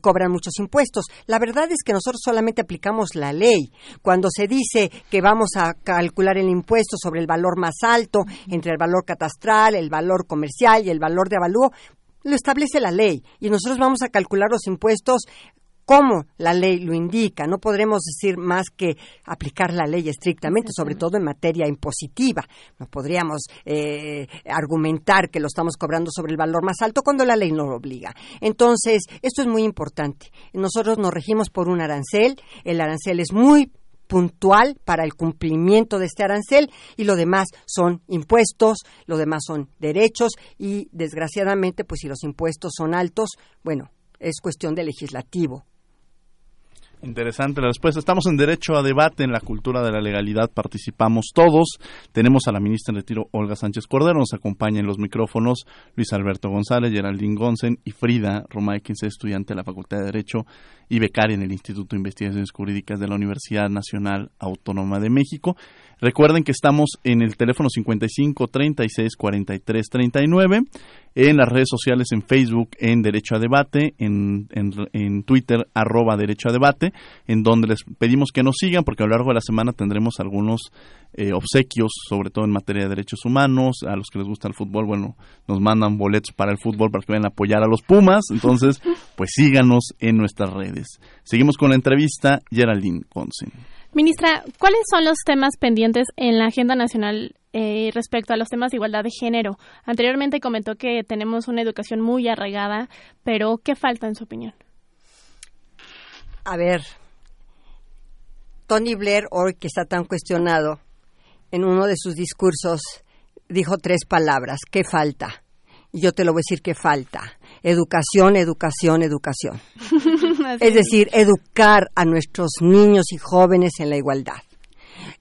cobran muchos impuestos. La verdad es que nosotros solamente aplicamos la ley. Cuando se dice que vamos a calcular el impuesto sobre el valor más alto, entre el valor catastral, el valor comercial y el valor de avalúo, lo establece la ley y nosotros vamos a calcular los impuestos como la ley lo indica. No podremos decir más que aplicar la ley estrictamente, sobre todo en materia impositiva. No podríamos eh, argumentar que lo estamos cobrando sobre el valor más alto cuando la ley no lo obliga. Entonces, esto es muy importante. Nosotros nos regimos por un arancel. El arancel es muy puntual para el cumplimiento de este arancel y lo demás son impuestos, lo demás son derechos y desgraciadamente pues si los impuestos son altos, bueno, es cuestión de legislativo Interesante la respuesta. Estamos en derecho a debate en la cultura de la legalidad. Participamos todos. Tenemos a la ministra en retiro Olga Sánchez Cordero. Nos acompaña en los micrófonos Luis Alberto González, Geraldine Gonsen y Frida Romay, estudiante de la Facultad de Derecho y becaria en el Instituto de Investigaciones Jurídicas de la Universidad Nacional Autónoma de México. Recuerden que estamos en el teléfono 55 36 43 39, en las redes sociales en Facebook en Derecho a Debate, en, en, Twitter arroba Derecho a Debate, en donde les pedimos que nos sigan porque a lo largo de la semana tendremos algunos eh, obsequios, sobre todo en materia de derechos humanos, a los que les gusta el fútbol, bueno, nos mandan boletos para el fútbol para que vayan a apoyar a los Pumas, entonces pues síganos en nuestras redes. Seguimos con la entrevista, Geraldine Consen. Ministra, ¿cuáles son los temas pendientes en la agenda nacional eh, respecto a los temas de igualdad de género? Anteriormente comentó que tenemos una educación muy arraigada, pero ¿qué falta en su opinión? A ver, Tony Blair, hoy que está tan cuestionado, en uno de sus discursos dijo tres palabras, ¿qué falta? Y yo te lo voy a decir, ¿qué falta? Educación, educación, educación. es decir, educar a nuestros niños y jóvenes en la igualdad.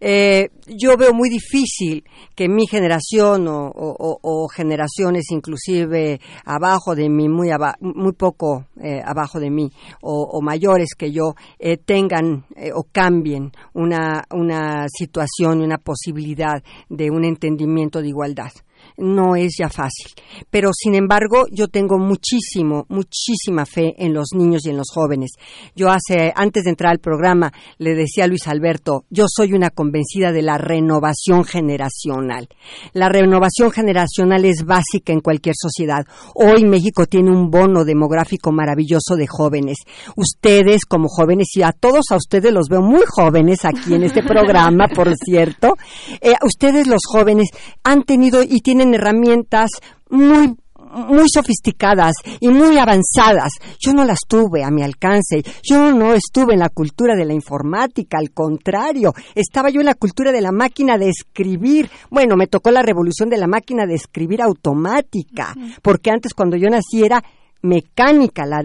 Eh, yo veo muy difícil que mi generación o, generaciones inclusive abajo de mí, muy, muy poco eh, abajo de mí o, mayores que yo, eh, tengan o cambien una, una situación y una posibilidad de un entendimiento de igualdad no es ya fácil. Pero, sin embargo, yo tengo muchísimo, muchísima fe en los niños y en los jóvenes. Yo hace, antes de entrar al programa, le decía a Luis Alberto, yo soy una convencida de la renovación generacional. La renovación generacional es básica en cualquier sociedad. Hoy México tiene un bono demográfico maravilloso de jóvenes. Ustedes, como jóvenes, y a todos a ustedes los veo muy jóvenes aquí en este programa, por cierto, eh, ustedes los jóvenes han tenido y tienen tienen herramientas muy muy sofisticadas y muy avanzadas. Yo no las tuve a mi alcance. Yo no estuve en la cultura de la informática, al contrario, estaba yo en la cultura de la máquina de escribir. Bueno, me tocó la revolución de la máquina de escribir automática, porque antes cuando yo nací era mecánica la,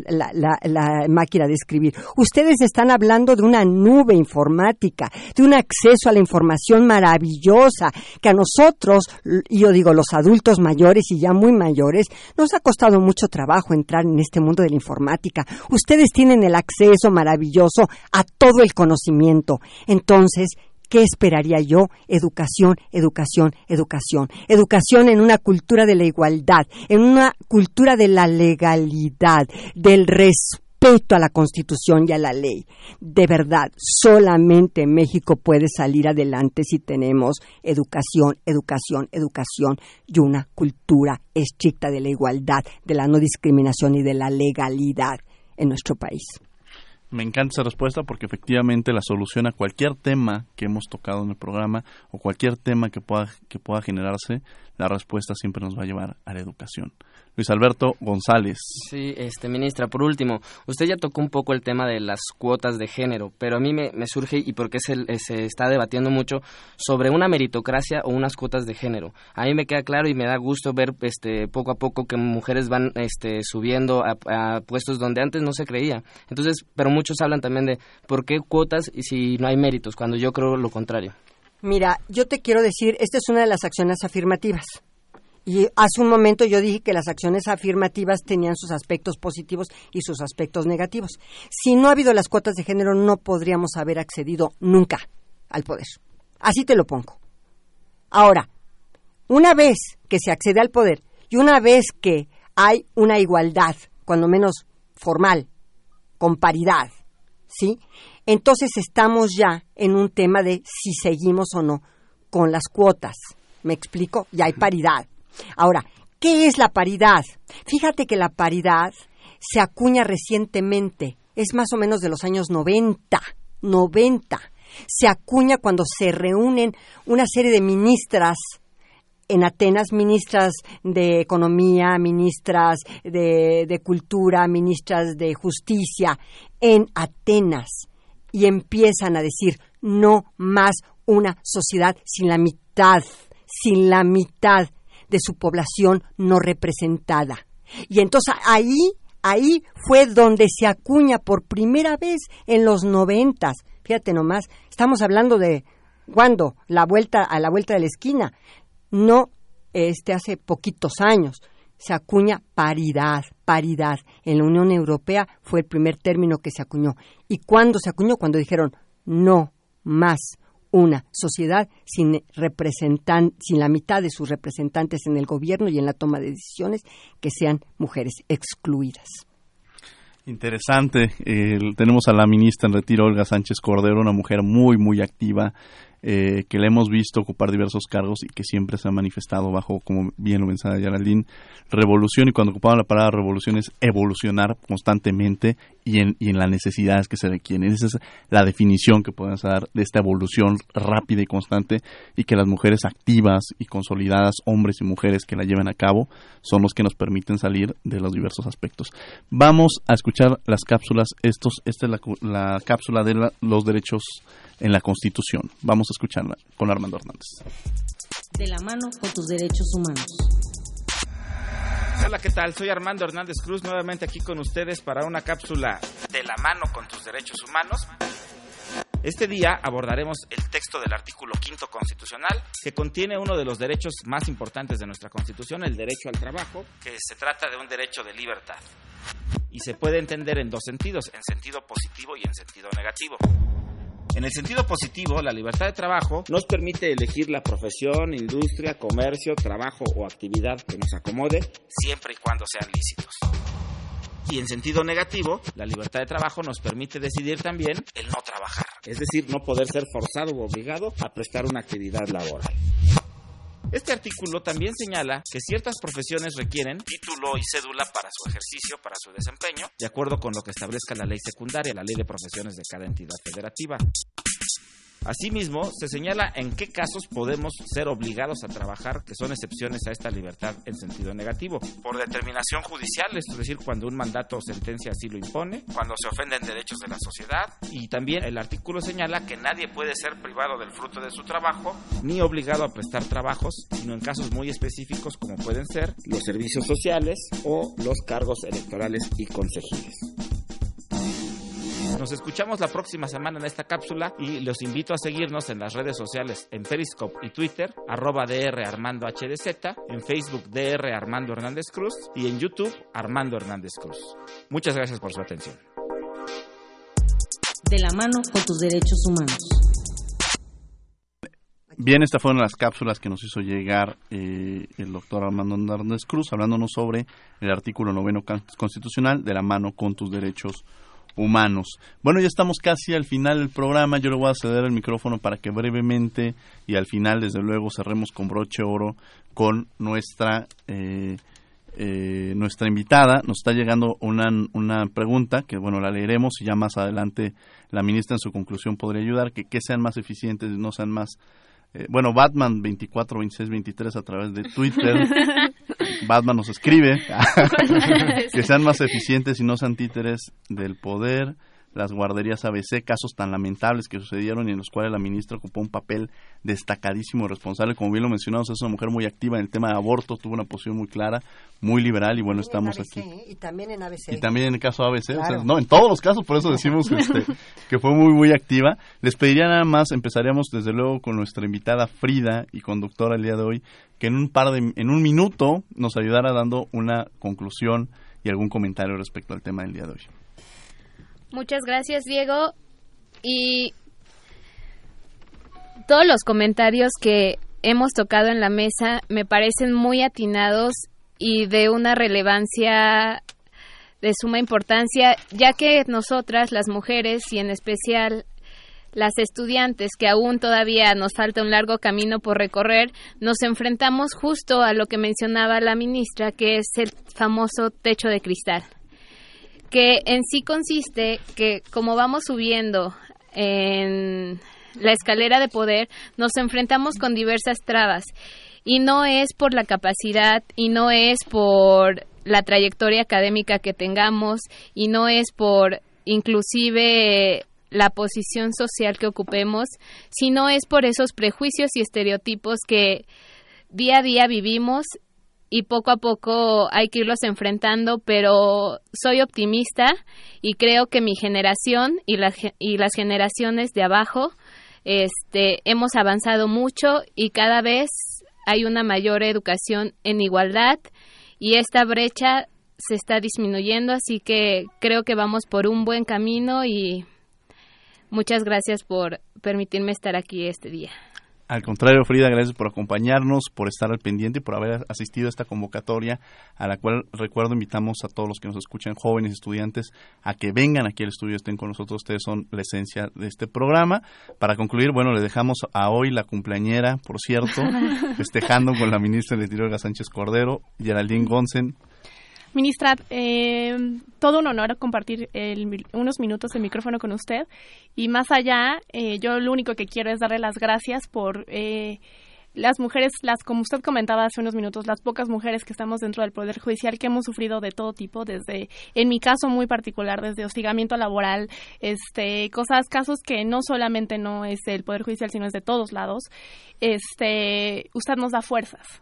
máquina de escribir. Ustedes están hablando de una nube informática, de un acceso a la información maravillosa que a nosotros, yo digo los adultos mayores y ya muy mayores, nos ha costado mucho trabajo entrar en este mundo de la informática. Ustedes tienen el acceso maravilloso a todo el conocimiento. Entonces, ¿Qué esperaría yo? Educación, educación, educación. Educación en una cultura de la igualdad, en una cultura de la legalidad, del respeto a la Constitución y a la ley. De verdad, solamente México puede salir adelante si tenemos educación, educación, educación y una cultura estricta de la igualdad, de la no discriminación y de la legalidad en nuestro país. Me encanta esa respuesta porque efectivamente la solución a cualquier tema que hemos tocado en el programa o cualquier tema que pueda, que pueda generarse, la respuesta siempre nos va a llevar a la educación. Luis Alberto González. Sí, este, ministra, por último, usted ya tocó un poco el tema de las cuotas de género, pero a mí me, surge, y porque se, se está debatiendo mucho, sobre una meritocracia o unas cuotas de género. A mí me queda claro y me da gusto ver este, poco a poco que mujeres van este, subiendo a, puestos donde antes no se creía. Entonces, pero muchos hablan también de por qué cuotas y si no hay méritos, cuando yo creo lo contrario. Mira, yo te quiero decir, esta es una de las acciones afirmativas Y hace un momento yo dije que las acciones afirmativas tenían sus aspectos positivos y sus aspectos negativos. Si no ha habido las cuotas de género, no podríamos haber accedido nunca al poder. Así te lo pongo. Ahora, una vez que se accede al poder y una vez que hay una igualdad, cuando menos formal, con paridad, ¿sí? Entonces estamos ya en un tema de si seguimos o no con las cuotas. ¿Me explico? Ya hay paridad. Ahora, ¿qué es la paridad? Fíjate que la paridad se acuña recientemente, es más o menos de los años 90, 90. Se acuña cuando se reúnen una serie de ministras en Atenas, ministras de Economía, ministras de, de Cultura, ministras de Justicia, en Atenas, y empiezan a decir, no más una sociedad sin la mitad, sin la mitad de su población no representada. Y entonces ahí, ahí fue donde se acuña por primera vez en los noventas. Fíjate nomás, estamos hablando de cuándo, la vuelta a la vuelta de la esquina. No, este hace poquitos años se acuña paridad, paridad. En la Unión Europea fue el primer término que se acuñó. ¿Y cuándo se acuñó? Cuando dijeron no más una sociedad sin representan, sin la mitad de sus representantes en el gobierno y en la toma de decisiones que sean mujeres excluidas. Interesante. tenemos a la ministra en retiro, Olga Sánchez Cordero, una mujer muy, muy activa eh, que le hemos visto ocupar diversos cargos y que siempre se ha manifestado bajo, como bien lo mencionaba Geraldine, revolución. Y cuando ocupaban la palabra revolución es evolucionar constantemente y en, y en las necesidades que se requieren. Esa es la definición que podemos dar de esta evolución rápida y constante y que las mujeres activas y consolidadas, hombres y mujeres que la llevan a cabo, son los que nos permiten salir de los diversos aspectos. Vamos a escuchar las cápsulas. Estos, esta es la, la cápsula de los derechos en la Constitución. Vamos a escucharla con Armando Hernández. De la mano con tus derechos humanos. Hola, ¿qué tal? Soy Armando Hernández Cruz, nuevamente aquí con ustedes para una cápsula de la mano con tus derechos humanos. Este día abordaremos el texto del artículo quinto constitucional que contiene uno de los derechos más importantes de nuestra Constitución, el derecho al trabajo, que se trata de un derecho de libertad. Y se puede entender en dos sentidos, en sentido positivo y en sentido negativo. En el sentido positivo, la libertad de trabajo nos permite elegir la profesión, industria, comercio, trabajo o actividad que nos acomode, siempre y cuando sean lícitos. Y en sentido negativo, la libertad de trabajo nos permite decidir también el no trabajar, es decir, no poder ser forzado o obligado a prestar una actividad laboral. Este artículo también señala que ciertas profesiones requieren título y cédula para su ejercicio, para su desempeño, de acuerdo con lo que establezca la ley secundaria, la ley de profesiones de cada entidad federativa. Asimismo, se señala en qué casos podemos ser obligados a trabajar, que son excepciones a esta libertad en sentido negativo. Por determinación judicial, es decir, cuando un mandato o sentencia así lo impone, cuando se ofenden derechos de la sociedad, y también el artículo señala que nadie puede ser privado del fruto de su trabajo, ni obligado a prestar trabajos, sino en casos muy específicos como pueden ser los servicios sociales o los cargos electorales y consejiles. Nos escuchamos la próxima semana en esta cápsula y los invito a seguirnos en las redes sociales en Periscope y Twitter, arroba DR Armando HDZ, en Facebook DR Armando Hernández Cruz y en YouTube Armando Hernández Cruz. Muchas gracias por su atención. De la mano con tus derechos humanos. Bien, estas fueron las cápsulas que nos hizo llegar eh, el doctor Armando Hernández Cruz, hablándonos sobre el artículo noveno constitucional de la mano con tus derechos humanos humanos. Bueno, ya estamos casi al final del programa. Yo le voy a ceder el micrófono para que brevemente y al final, desde luego, cerremos con broche oro con nuestra eh, eh, nuestra invitada. Nos está llegando una, una pregunta que, bueno, la leeremos y ya más adelante la ministra en su conclusión podría ayudar, que, que sean más eficientes no sean más eh, bueno, Batman 24, 26, 23 a través de Twitter. Batman nos escribe que sean más eficientes y no sean títeres del poder. Las guarderías ABC, casos tan lamentables que sucedieron y en los cuales la ministra ocupó un papel destacadísimo y responsable. Como bien lo mencionamos, es una mujer muy activa en el tema de aborto, tuvo una posición muy clara, muy liberal y bueno, estamos aquí. ¿eh? Y también en ABC. Y también en el caso ABC, o sea, no, en todos los casos, por eso decimos este, que fue muy, muy activa. Les pediría nada más, empezaríamos desde luego con nuestra invitada Frida y conductora el día de hoy, que en un par de, en un minuto nos ayudara dando una conclusión y algún comentario respecto al tema del día de hoy. Muchas gracias, Diego. Y todos los comentarios que hemos tocado en la mesa me parecen muy atinados y de una relevancia de suma importancia, ya que nosotras, las mujeres, y en especial las estudiantes, que aún todavía nos falta un largo camino por recorrer, nos enfrentamos justo a lo que mencionaba la ministra, que es el famoso techo de cristal, que en sí consiste que como vamos subiendo en la escalera de poder, nos enfrentamos con diversas trabas. Y no es por la capacidad y no es por la trayectoria académica que tengamos y no es por inclusive la posición social que ocupemos, sino es por esos prejuicios y estereotipos que día a día vivimos y poco a poco hay que irlos enfrentando, pero soy optimista y creo que mi generación y, las y las generaciones de abajo este, hemos avanzado mucho y cada vez hay una mayor educación en igualdad y esta brecha se está disminuyendo, así que creo que vamos por un buen camino y muchas gracias por permitirme estar aquí este día. Al contrario, Frida, gracias por acompañarnos, por estar al pendiente y por haber asistido a esta convocatoria, a la cual recuerdo invitamos a todos los que nos escuchan, jóvenes estudiantes, a que vengan aquí al estudio, estén con nosotros, ustedes son la esencia de este programa. Para concluir, bueno, le dejamos a hoy la cumpleañera, por cierto, festejando con la ministra de Interior, Sánchez Cordero, Geraldine Gonsen, Ministra, eh, todo un honor compartir el, unos minutos de micrófono con usted. Y más allá, eh, yo lo único que quiero es darle las gracias por eh, las mujeres, las como usted comentaba hace unos minutos, las pocas mujeres que estamos dentro del Poder Judicial que hemos sufrido de todo tipo, desde, en mi caso muy particular, desde hostigamiento laboral, este, cosas, casos que no solamente no es el Poder Judicial, sino es de todos lados, este, usted nos da fuerzas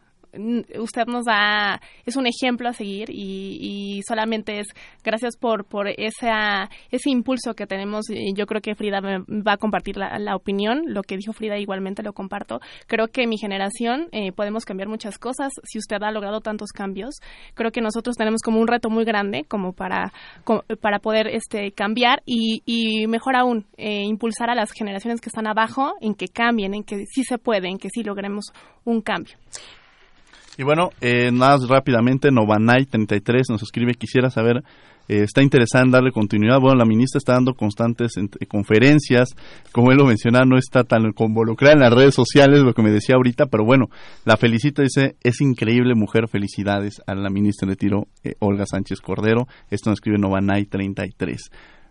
usted nos da, es un ejemplo a seguir y, solamente es gracias por, por esa, ese impulso que tenemos. Yo creo que Frida va a compartir la, opinión, lo que dijo Frida igualmente lo comparto. Creo que mi generación eh, podemos cambiar muchas cosas. Si usted ha logrado tantos cambios, creo que nosotros tenemos como un reto muy grande como para, para poder este, cambiar y, y mejor aún, eh, impulsar a las generaciones que están abajo en que cambien, en que sí se puede, en que sí logremos un cambio. Y bueno, eh, más rápidamente, Novanay33 nos escribe, quisiera saber, eh, está interesada en darle continuidad. Bueno, la ministra está dando constantes eh, conferencias, como él lo mencionaba, no está tan involucrada en las redes sociales, lo que me decía ahorita, pero bueno, la felicita, dice, es increíble mujer, felicidades a la ministra de Tiro, eh, Olga Sánchez Cordero. Esto nos escribe Novanay33.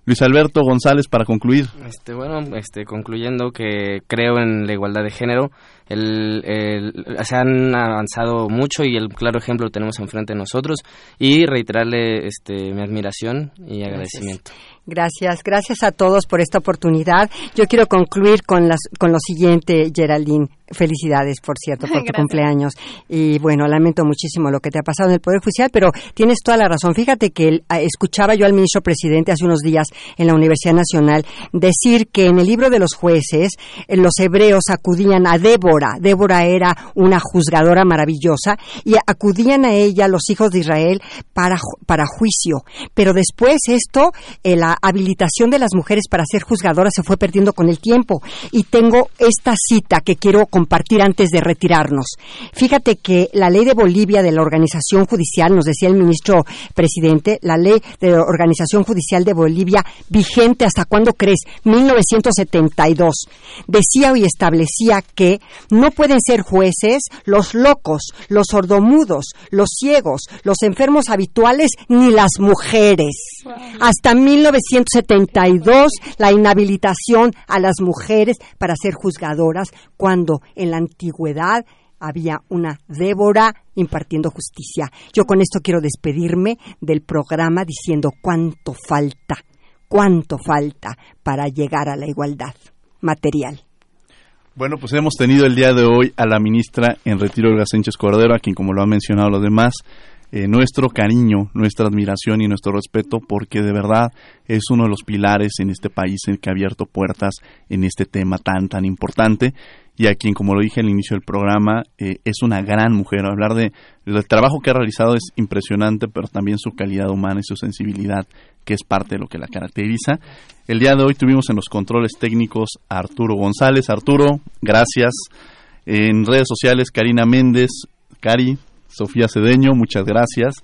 Luis Alberto González, para concluir. Este, bueno, este, concluyendo que creo en la igualdad de género, el, se han avanzado mucho y el claro ejemplo lo tenemos enfrente de nosotros y reiterarle este, mi admiración y agradecimiento. Gracias, gracias a todos por esta oportunidad. Yo quiero concluir con, las, con lo siguiente, Geraldine. Felicidades, por cierto, por tu cumpleaños. Y bueno, lamento muchísimo lo que te ha pasado en el Poder Judicial, pero tienes toda la razón. Fíjate que ah, escuchaba yo al ministro presidente hace unos días en la Universidad Nacional decir que en el libro de los jueces eh, los hebreos acudían a Débora. Débora era una juzgadora maravillosa y acudían a ella los hijos de Israel para, para juicio. Pero después esto, eh, la habilitación de las mujeres para ser juzgadoras se fue perdiendo con el tiempo. Y tengo esta cita que quiero compartir antes de retirarnos. Fíjate que la ley de Bolivia de la organización judicial, nos decía el ministro presidente, la ley de la organización judicial de Bolivia, vigente hasta cuándo crees, 1972, decía y establecía que no pueden ser jueces los locos, los sordomudos, los ciegos, los enfermos habituales, ni las mujeres. Hasta 1972, la inhabilitación a las mujeres para ser juzgadoras cuando en la antigüedad había una Débora impartiendo justicia. Yo con esto quiero despedirme del programa diciendo cuánto falta, cuánto falta para llegar a la igualdad material. Bueno, pues hemos tenido el día de hoy a la ministra en retiro, Olga Sánchez Cordero, a quien, como lo han mencionado los demás, eh, nuestro cariño, nuestra admiración y nuestro respeto, porque de verdad es uno de los pilares en este país en que ha abierto puertas en este tema tan, tan importante y a quien, como lo dije al inicio del programa, eh, es una gran mujer. Hablar de el trabajo que ha realizado es impresionante, pero también su calidad humana y su sensibilidad, que es parte de lo que la caracteriza. El día de hoy tuvimos en los controles técnicos a Arturo González. Arturo, gracias. En redes sociales, Karina Méndez, Cari, Sofía Cedeño, muchas gracias.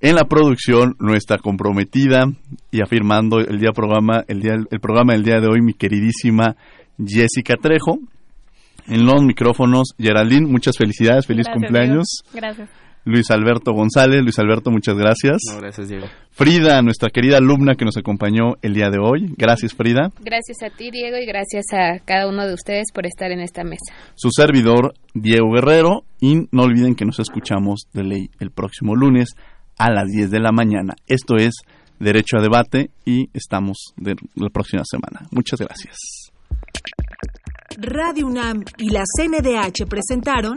En la producción, nuestra comprometida y afirmando el día programa, el día, el programa del día de hoy, mi queridísima Jessica Trejo. En los micrófonos, Geraldine, muchas felicidades, feliz cumpleaños. Gracias. Luis Alberto González, Luis Alberto, muchas gracias. No, gracias, Diego. Frida, nuestra querida alumna que nos acompañó el día de hoy. Gracias, Frida. Gracias a ti, Diego, y gracias a cada uno de ustedes por estar en esta mesa. Su servidor, Diego Guerrero, y no olviden que nos escuchamos de ley el próximo lunes a las 10 de la mañana. Esto es Derecho a Debate y estamos de la próxima semana. Muchas gracias. Radio UNAM y la CNDH presentaron